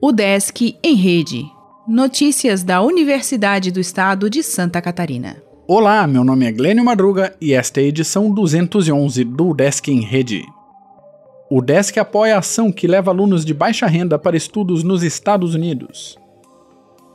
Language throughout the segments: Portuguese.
O Desk em Rede. Notícias da Universidade do Estado de Santa Catarina. Olá, meu nome é Glênio Madruga e esta é a edição 211 do Desk em Rede. O Desk apoia a ação que leva alunos de baixa renda para estudos nos Estados Unidos.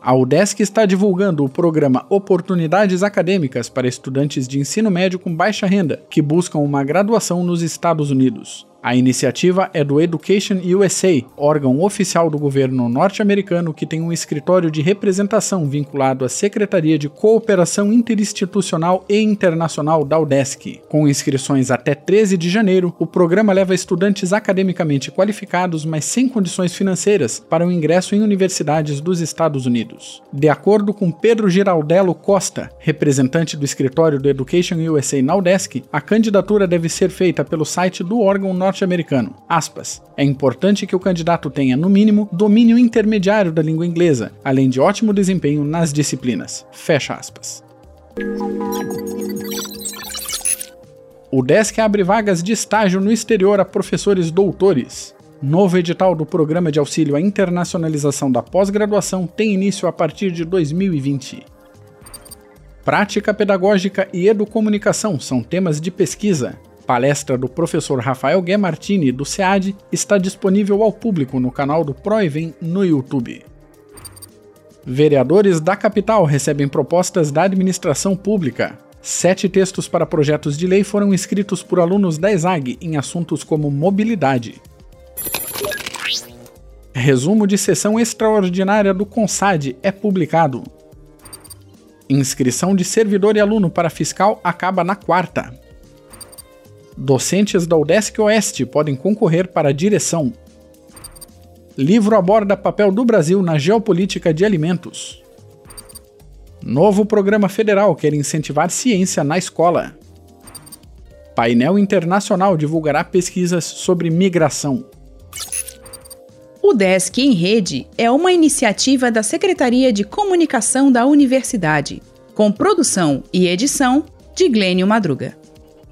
A UDESC está divulgando o programa Oportunidades Acadêmicas para estudantes de ensino médio com baixa renda que buscam uma graduação nos Estados Unidos. A iniciativa é do Education USA, órgão oficial do governo norte-americano que tem um escritório de representação vinculado à Secretaria de Cooperação Interinstitucional e Internacional da UDESC. Com inscrições até 13 de janeiro, o programa leva estudantes academicamente qualificados, mas sem condições financeiras, para o ingresso em universidades dos Estados Unidos. De acordo com Pedro Giraldello Costa, representante do escritório do Education USA na UDESC, a candidatura deve ser feita pelo site do órgão norte norte-americano. Aspas. É importante que o candidato tenha, no mínimo, domínio intermediário da língua inglesa, além de ótimo desempenho nas disciplinas. Fecha aspas. O DESC abre vagas de estágio no exterior a professores doutores. Novo edital do Programa de Auxílio à Internacionalização da Pós-Graduação tem início a partir de 2020. Prática pedagógica e educomunicação são temas de pesquisa palestra do professor Rafael Guemartini, do SEAD, está disponível ao público no canal do Proevem no YouTube. Vereadores da capital recebem propostas da administração pública. Sete textos para projetos de lei foram escritos por alunos da ESAG em assuntos como mobilidade. Resumo de sessão extraordinária do CONSAD é publicado. Inscrição de servidor e aluno para fiscal acaba na quarta. Docentes da UDESC Oeste podem concorrer para a direção. Livro aborda papel do Brasil na geopolítica de alimentos. Novo programa federal quer incentivar ciência na escola. Painel Internacional divulgará pesquisas sobre migração. O Desk em Rede é uma iniciativa da Secretaria de Comunicação da Universidade, com produção e edição de Glênio Madruga.